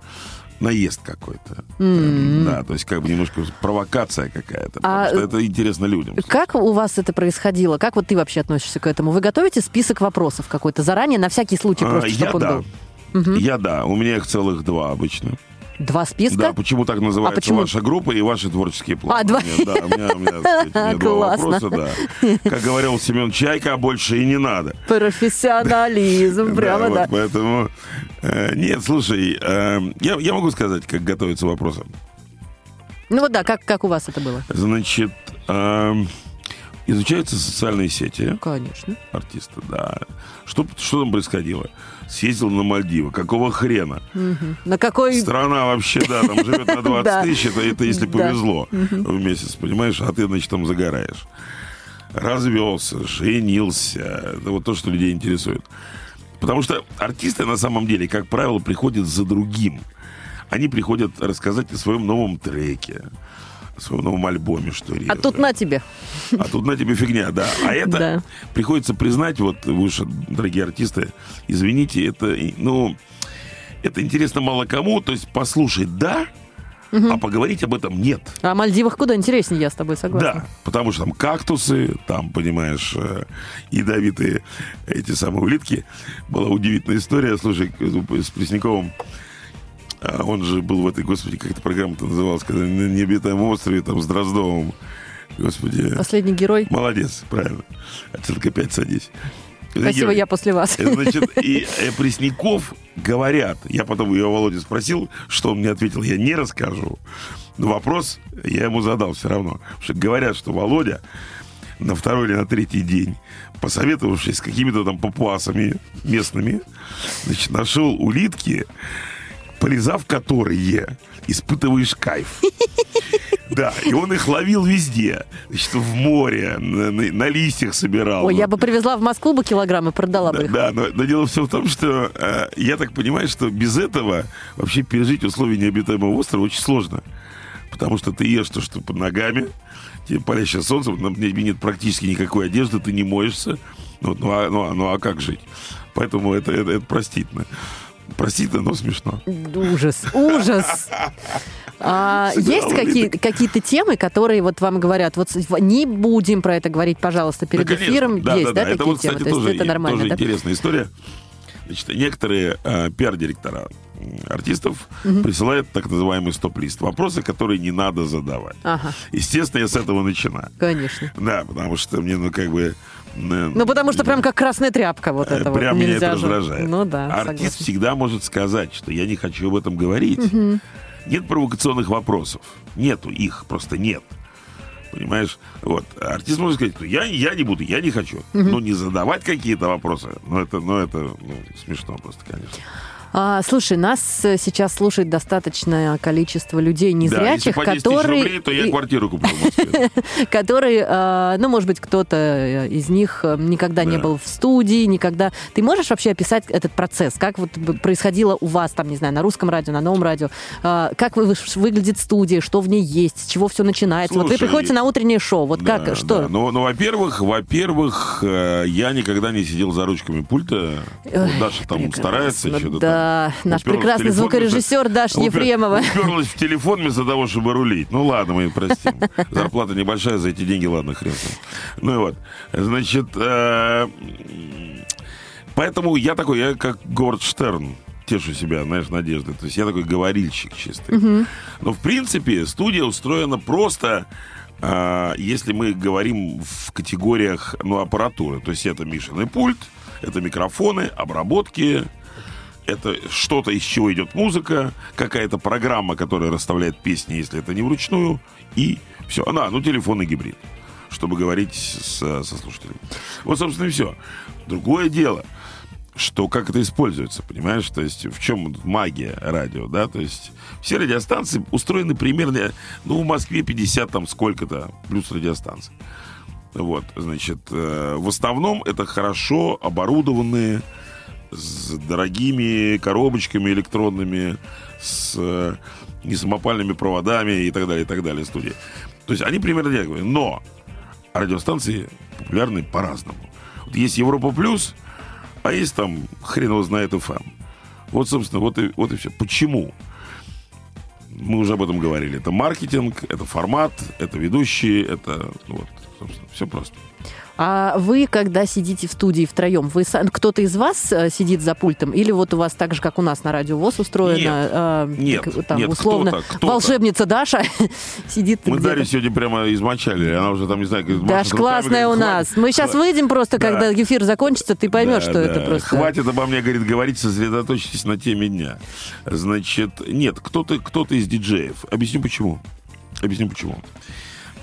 наезд какой-то. Да, то есть как бы немножко провокация какая-то. Потому А, что это интересно людям. Как у вас это происходило? Как вот ты вообще относишься к этому? Вы готовите список вопросов какой-то заранее, на всякий случай, А, просто я чтобы он да. был? Я да, у меня их целых два обычно. Два списка? Да, почему так называется А почему? ваша группа и ваши творческие планы? А, два. Нет, Да, у меня, у меня, сказать, у два Классно. вопроса, да. Как говорил Семен Чайка, больше и не надо. Профессионализм, прямо да. поэтому... э, нет, слушай, э, я, могу сказать, как готовиться вопросом. Ну вот да, как, как у вас это было? Значит, э, изучаются социальные сети Конечно. артиста, да. Что, что там происходило? Съездил на Мальдивы. Какого хрена? Мгм. На какой... Страна вообще, да, там живет на 20 Да. тысяч, это, это если повезло в месяц, понимаешь, а ты, значит, там загораешь. Развелся, женился. Это вот то, что людей интересует. Потому что артисты на самом деле, как правило, приходят за другим. Они приходят рассказать о своем новом треке, своем новом альбоме, что А реже. тут на тебе. А тут на тебе фигня, да. А это Да. приходится признать, вот вы уж, дорогие артисты, извините, это, ну, это интересно мало кому. То есть послушать да, а поговорить об этом нет. А о Мальдивах куда интереснее, я с тобой согласна. Да, потому что там кактусы, там, понимаешь, э, ядовитые эти самые улитки. Была удивительная история, слушай, с Пресняковым. А Он же был в этой, господи, как эта программа-то называлась, когда на необитаемом острове, там, с Дроздовым. Господи. Последний герой. Молодец, правильно. Оценка 5 садись. Это Спасибо, герой. я после вас. Э, Значит, и э, Пресняков говорят, я потом ее Володя спросил, что он мне ответил, я не расскажу. Но вопрос я ему задал все равно. Потому что говорят, что Володя на второй или на третий день, посоветовавшись с какими-то там папуасами местными, значит, нашел улитки, полизав которые, испытываешь кайф. Да, и он их ловил везде. Значит, в море, на, на- на листьях собирал. Ой, я бы привезла в Москву бы килограмм и продала бы Да, их. да, но, но дело все в том, что э, я так понимаю, что без этого вообще пережить условия необитаемого острова очень сложно. Потому что ты ешь то, что под ногами, тебе палящее солнце, на тебе нет практически никакой одежды, ты не моешься. Ну, ну, а, ну, а- ну, а как жить? Поэтому это, это, это простительно. Простите, но смешно. Ужас, ужас. А, есть какие, какие-то темы, которые вот вам говорят, вот не будем про это говорить, пожалуйста, перед Да, конечно. эфиром. Да, есть, да, да, да. такие Это вот, темы? кстати, То есть тоже, это нормально, тоже да? интересная история. Значит, некоторые э, пиар-директора артистов присылают так называемый стоп-лист. Вопросы, которые не надо задавать. Ага, Естественно, я с этого начинаю. конечно. Да, потому что мне, ну, как бы... Ну, потому что прям как красная тряпка вот э, это вот. Прям меня нельзя это же. раздражает. Ну да, Артист согласна. всегда может сказать, что я не хочу об этом говорить. Нет провокационных вопросов. Нету их, просто нет. Понимаешь? Вот. Артист может сказать, что я, я не буду, я не хочу. Но не задавать какие-то вопросы, ну это, ну, это ну, смешно просто, конечно. А, слушай, нас э, сейчас слушает достаточное количество людей да, незрячих, по 10 тысяч которые, рублей, то я квартиру куплю в Москве. которые, а, ну, может быть, кто-то э, из них э, никогда не Да. был в студии, никогда. Ты можешь вообще описать этот процесс? Как вот происходило у вас, там, не знаю, на русском радио, на новом радио? А, Как вы- выглядит студия, что в ней есть, с чего все начинается? вот вы приходите на утреннее шоу, вот Да, как, что? да. Ну, ну, во-первых, во-первых, э, я никогда не сидел за ручками пульта. Даша там старается что-то Да, там. наш Уперлась прекрасный телефон звукорежиссер Даша упер- Ефремова. Уперлась в телефон вместо того, чтобы рулить. Ну ладно, мы простим. Зарплата небольшая, за эти деньги, ладно, хрен. Ну и вот. Значит, э, поэтому я такой, я как Говард Штерн тешу себя, знаешь, надеждой. То есть я такой говорильщик чистый. Но в принципе студия устроена просто а, если мы говорим в категориях ну, аппаратуры, то есть это Мишиный пульт, это микрофоны, обработки, это что-то, из чего идет музыка, какая-то программа, которая расставляет песни, если это не вручную, и все. А, ну, телефонный гибрид, чтобы говорить с, со слушателем. Вот, собственно, и все. Другое дело, что как это используется, понимаешь? То есть в чем магия радио, да? То есть все радиостанции устроены примерно, ну, в Москве 50 там сколько-то, плюс радиостанций. Вот, значит, э, в основном это хорошо оборудованные, с дорогими коробочками электронными, с э, несамопальными проводами и так далее, и так далее студии. То есть они примерно одинаковые. Но радиостанции популярны по-разному. Вот есть Европа Плюс, а есть там хрен его знает FM. Вот, собственно, вот и, вот и все. Почему? Мы уже об этом говорили. Это маркетинг, это формат, это ведущие, это ну вот, собственно, все просто. А вы, когда сидите в студии втроем, вы кто-то из вас э, сидит за пультом, или вот у вас так же, как у нас на радио ВОЗ устроено, Нет. э, Нет. там Нет, условно кто-то, кто-то. волшебница Даша сидит Мы где-то. Дарью сегодня прямо измочалили. Она уже там, не знаю, как Даш, машет руками, классная у говорит, нас. «Хватит, Мы сейчас выйдем просто, Да. когда эфир закончится, ты поймешь, что это просто... Хватит обо мне, говорит, говорить, сосредоточьтесь на теме дня. Значит, нет, кто-то кто из диджеев. Объясню почему. Объясню почему.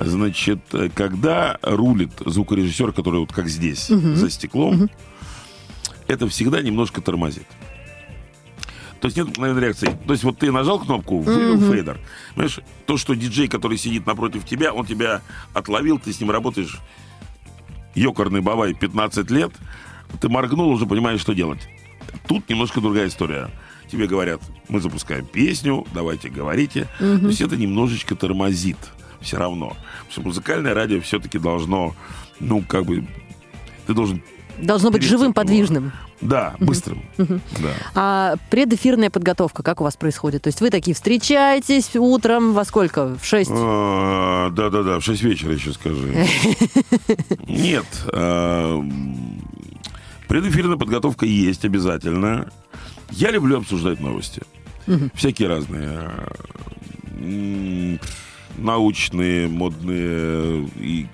Значит, э, когда рулит звукорежиссер, который вот как здесь, за стеклом, это всегда немножко тормозит. То есть нет мгновенной реакции. То есть вот ты нажал кнопку, вывел фейдер. Понимаешь, то, что диджей, который сидит напротив тебя, он тебя отловил, ты с ним работаешь ёкарный бабай 15 лет, ты моргнул, уже понимаешь, что делать. Тут немножко другая история. Тебе говорят, мы запускаем песню, давайте говорите. То есть это немножечко тормозит все равно. Потому что музыкальное радио все-таки должно, ну, как бы, ты должен, Должно быть живым, подвижным. да, быстрым. Да. А предэфирная подготовка, как у вас происходит? То есть вы такие встречаетесь утром во сколько? В 6? А, Да-да-да, в 6 вечера еще скажи. Нет. а, Предэфирная подготовка есть обязательно. Я люблю обсуждать новости. Всякие разные. Научные, модные, и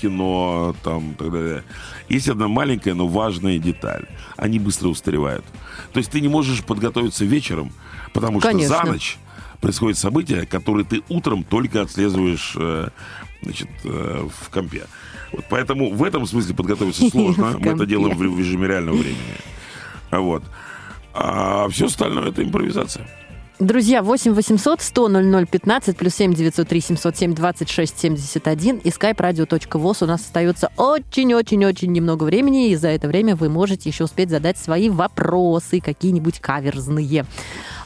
кино, там, так далее. Есть одна маленькая, но важная деталь. Они быстро устаревают. То есть ты не можешь подготовиться вечером, потому что Конечно. за ночь происходит событие, которое ты утром только отслеживаешь э, значит, э, в компе. Вот поэтому в этом смысле подготовиться сложно. Мы это делаем в, режиме реального времени. Вот. А все остальное это импровизация. Друзья, 8 800 100 00 15 плюс 7 903 707 26 71 и skype-radio.voz. У нас остается очень-очень-очень немного времени, и за это время вы можете еще успеть задать свои вопросы, какие-нибудь каверзные.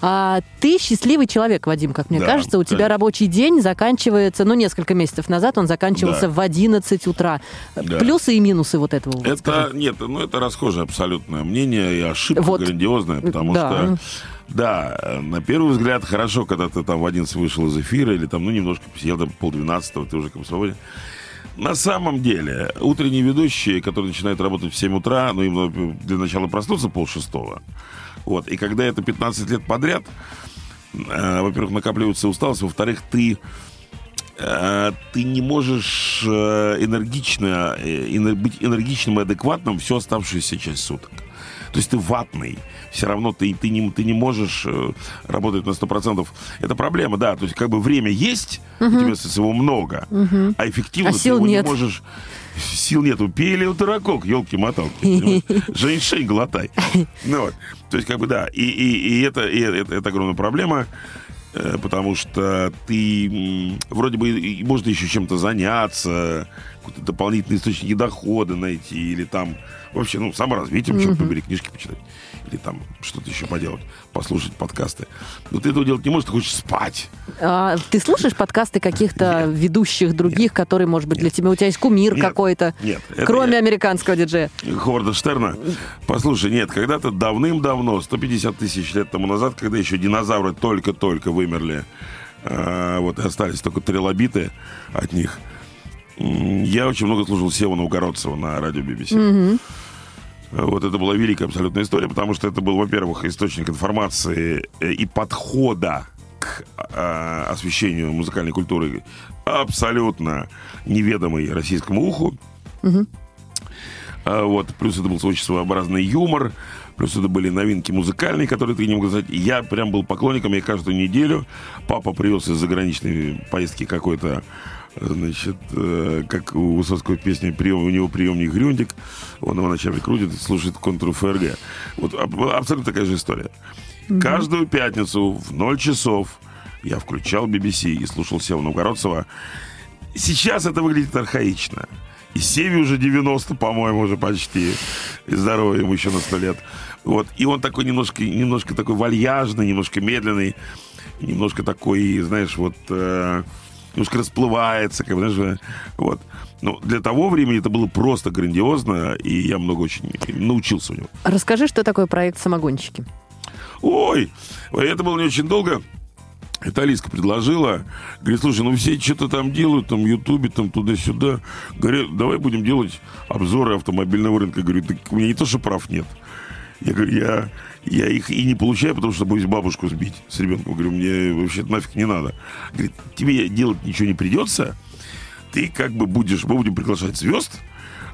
А, ты счастливый человек, Вадим, как мне Да, кажется. У тебя конечно. рабочий день заканчивается, ну, несколько месяцев назад он заканчивался Да. в 11 утра. Да. Плюсы и минусы вот этого. вот Это, скажи. нет, ну это расхожее абсолютное мнение и ошибка Вот. грандиозная, потому Да. что, да, на первый взгляд хорошо, когда ты там в 11 вышел из эфира или там, ну, немножко посидел, там полдвенадцатого, ты уже свободен. На самом деле, утренние ведущие, которые начинают работать в 7 утра, ну, им для начала проснуться полшестого. Вот, и когда это 15 лет подряд, э, во-первых, накапливается усталость, во-вторых, ты э, ты не можешь э, энергично, э, быть энергичным и адекватным всю оставшуюся часть суток. То есть ты ватный. Все равно ты, ты, не, ты не можешь э, работать на 100%. Это проблема, да. То есть как бы время есть, у тебя с- его много, а эффективно А ты сил его нет. не можешь... Сил нету. Пей элеутерокок, елки-моталки. Женьшень глотай. Ну вот. То есть как бы да. И, и, и это, и это, это огромная проблема. Э, потому что ты вроде бы можно еще чем-то заняться, какой-то дополнительный источник дохода найти, или там вообще, ну, саморазвитием, черт побери, книжки почитать, или там что-то еще поделать, послушать подкасты. Но ты этого делать не можешь, ты хочешь спать. А, ты слушаешь подкасты каких-то ведущих других, которые, может быть, для тебя у тебя есть кумир Нет. какой-то, Нет, кроме я- американского диджея? Ховарда Штерна. Послушай, нет, когда-то давным-давно, 150 тысяч лет тому назад, когда еще динозавры только-только вымерли, э, вот и остались только трилобиты от них, я очень много слушал Сева Новгородцева на радио BBC. Вот это была великая абсолютная история, потому что это был, во-первых, источник информации э, и подхода к э, освещению музыкальной культуры абсолютно неведомый российскому уху. А, Вот, плюс это был очень своеобразный юмор, плюс это были новинки музыкальные, которые ты не мог сказать. Я прям был поклонником, я каждую неделю. Папа привез из заграничной поездки какой-то, значит, э, как у Высоцкого песни, прием, у него приемник Грюндик, он его ночами крутит и слушает контур ФРГ. Вот аб- абсолютно такая же история. Каждую пятницу в 0 часов я включал BBC и слушал Сева Новгородцева. Сейчас это выглядит архаично. И Севе уже 90, по-моему, уже почти. И здоровый ему еще на 100 лет. Вот. И он такой немножко, немножко такой вальяжный, немножко медленный, немножко такой, знаешь, вот... э, немножко расплывается, как бы, знаешь, вот. Но для того времени это было просто грандиозно, и я много очень научился у него. Расскажи, что такое проект «Самогонщики». Ой, это было не очень долго. Это Алиска предложила. Говорит, слушай, ну все что-то там делают, там, Ютубе, там, туда-сюда. Говорит, давай будем делать обзоры автомобильного рынка. Говорю, так у меня не то, что прав нет. Я говорю, я, я их и не получаю, потому что боюсь бабушку сбить с ребенком. Говорю, мне вообще нафиг не надо. Говорит, тебе делать ничего не придется. Ты как бы будешь, мы будем приглашать звезд,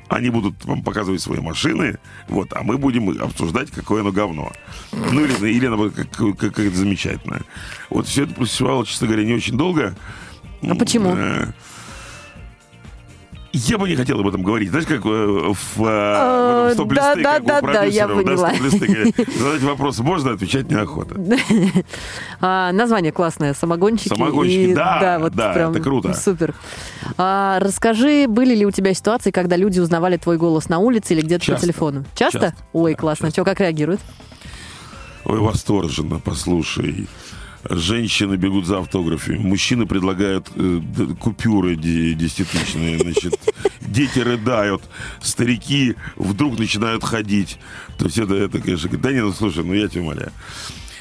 они будут вам показывать свои машины, вот, а мы будем обсуждать, какое оно говно. Ну, или, или наоборот, как, как, как это замечательно. Вот все это просуществовало, честно говоря, не очень долго. А почему? Э, Я бы не хотел об этом говорить. Знаешь, как э, в, э, в этом стоп-листы, да, как у да, я продюсеров, да, поняла. говорят, задать вопросы можно, отвечать неохота. А, название классное «Самогонщики». «Самогонщики», И- да, да, это круто. Супер. А, расскажи, были ли у тебя ситуации, когда люди узнавали твой голос на улице или где-то по телефону? Часто? Ой, классно. Что, как реагируют? Ой, восторженно, послушай. Женщины бегут за автографами, мужчины предлагают э, купюры де- десятитысячные, значит, дети рыдают, старики вдруг начинают ходить. То есть это, это конечно, да не, ну слушай, ну я тебя умоляю.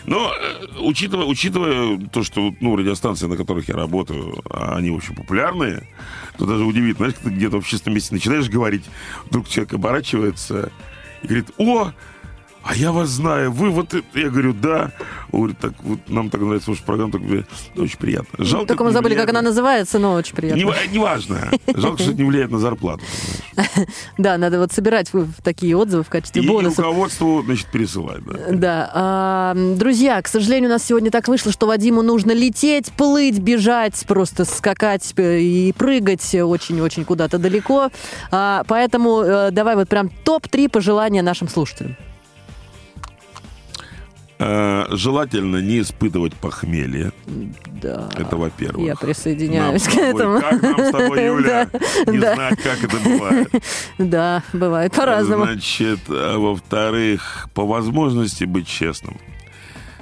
Но э, учитывая, учитывая то, что ну, радиостанции, на которых я работаю, а они очень популярные, то даже удивительно, знаешь, где-то в общественном месте начинаешь говорить, вдруг человек оборачивается и говорит, о, а я вас знаю, вы вот это... Я говорю, да. Он говорит, так вот нам так нравится ваша программа, так э, очень приятно. Жалко, Только мы забыли, как влияет она на- называется, но очень приятно. Не, ва- неважно. Жалко, что это не влияет на зарплату. Да, надо вот собирать такие отзывы в качестве И бонусов. руководству, значит, пересылать. Да. Да. Друзья, к сожалению, у нас сегодня так вышло, что Вадиму нужно лететь, плыть, бежать, просто скакать э, и прыгать очень-очень куда-то далеко. А, поэтому э, давай вот прям топ-3 пожелания нашим слушателям. Э, Желательно не испытывать похмелье. Да. Это во-первых. Я присоединяюсь Нам к этому. Как нам с тобой, Юля, Да, не да. знать, как это бывает. Да, бывает по-разному. Значит, а во-вторых, по возможности быть честным.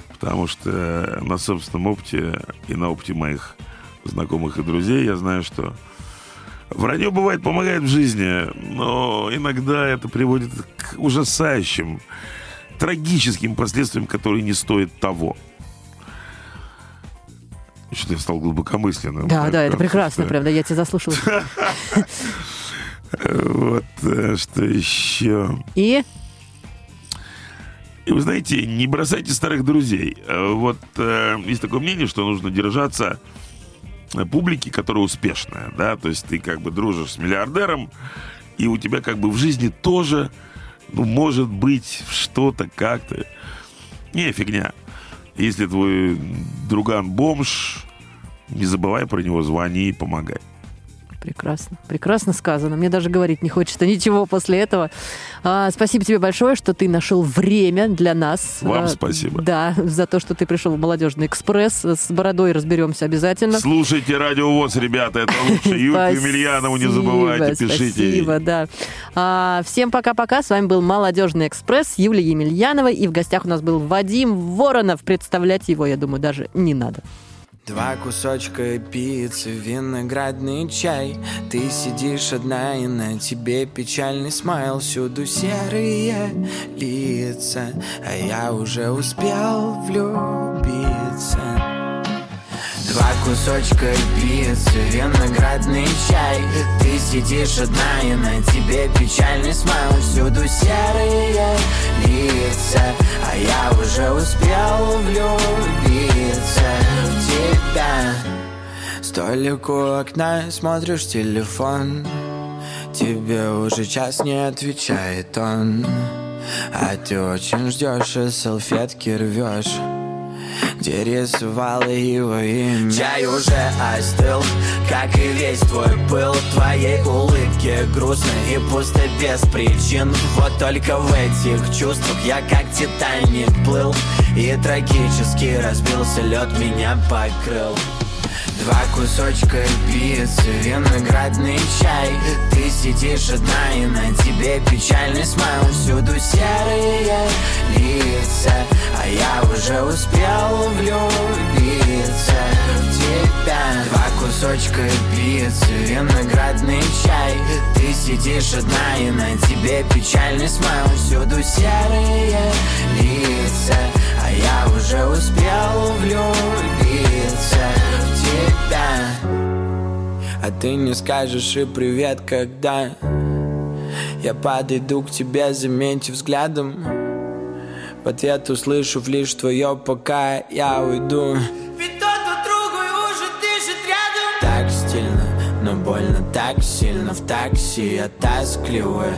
Потому что на собственном опыте и на опыте моих знакомых и друзей я знаю, что вранье бывает помогает в жизни, но иногда это приводит к ужасающим, трагическим последствиям, которые не стоят того. Что-то я стал глубокомысленным. Да, да, это прекрасно, правда, я тебя заслушала. Вот, э, что еще? И И вы знаете, не бросайте старых друзей. Э, Вот э, есть такое мнение, что нужно держаться публики, которая успешная, да, то есть ты как бы дружишь с миллиардером, и у тебя как бы в жизни тоже, ну, может быть, что-то как-то. Не, фигня. Если твой друган бомж, не забывай про него, звони и помогай. Прекрасно, прекрасно сказано. Мне даже говорить не хочется ничего после этого. А, спасибо тебе большое, что ты нашел время для нас. Вам А, спасибо. Да, за то, что ты пришел в Молодежный экспресс. С бородой разберемся обязательно. Слушайте Радио ВОЗ, ребята, это лучше. Юльку Емельянову не забывайте, пишите. Спасибо, да. А, всем пока-пока. С вами был Молодежный экспресс Юлия Емельянова. И в гостях у нас был Вадим Воронов. Представлять его, я думаю, даже не надо. Два кусочка пиццы, виноградный чай. Ты сидишь одна и на тебе печальный смайл. Всюду серые лица, а я уже успел влюбиться Два кусочка пиццы, виноградный чай. Ты сидишь одна и на тебе печальный смайл. Всюду серые лица, а я уже успел влюбиться в тебя. Столик у окна, смотришь телефон. Тебе уже час не отвечает он. А ты очень ждешь и салфетки рвешь где рисовала его имя. Чай уже остыл, как и весь твой пыл. Твоей улыбке грустно и пусто без причин. Вот только в этих чувствах я как Титаник плыл. И трагически разбился лед, меня покрыл Два кусочка пиццы, виноградный чай. Ты сидишь одна и на тебе печальный смайл. Всюду серые лица, а я уже успел влюбиться в тебя. Два кусочка пиццы, виноградный чай. Ты сидишь одна и на тебе печальный смайл. Всюду серые лица, а я уже успел влюбиться тебя А ты не скажешь и привет, когда. Я подойду к тебе, заметив взглядом. В ответ услышу лишь твое пока я уйду. Ведь тот по другу уже дышит рядом. Так стильно, но больно так сильно В такси я тоскливая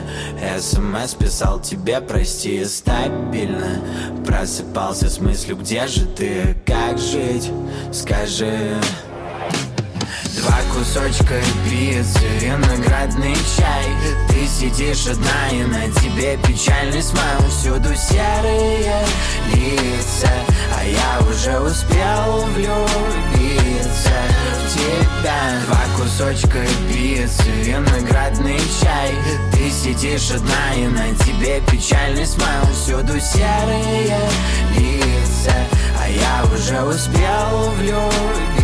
СМС писал тебе, прости, стабильно. Просыпался с мыслью, где же ты, как жить, скажи кусочка пиццы, виноградный чай. Ты сидишь одна и на тебе печальный смайл. Всюду серые лица, а я уже успел влюбиться в тебя. Два кусочка пиццы, виноградный чай. Ты сидишь одна и на тебе печальный смайл. Всюду серые лица, а я уже успел влюбиться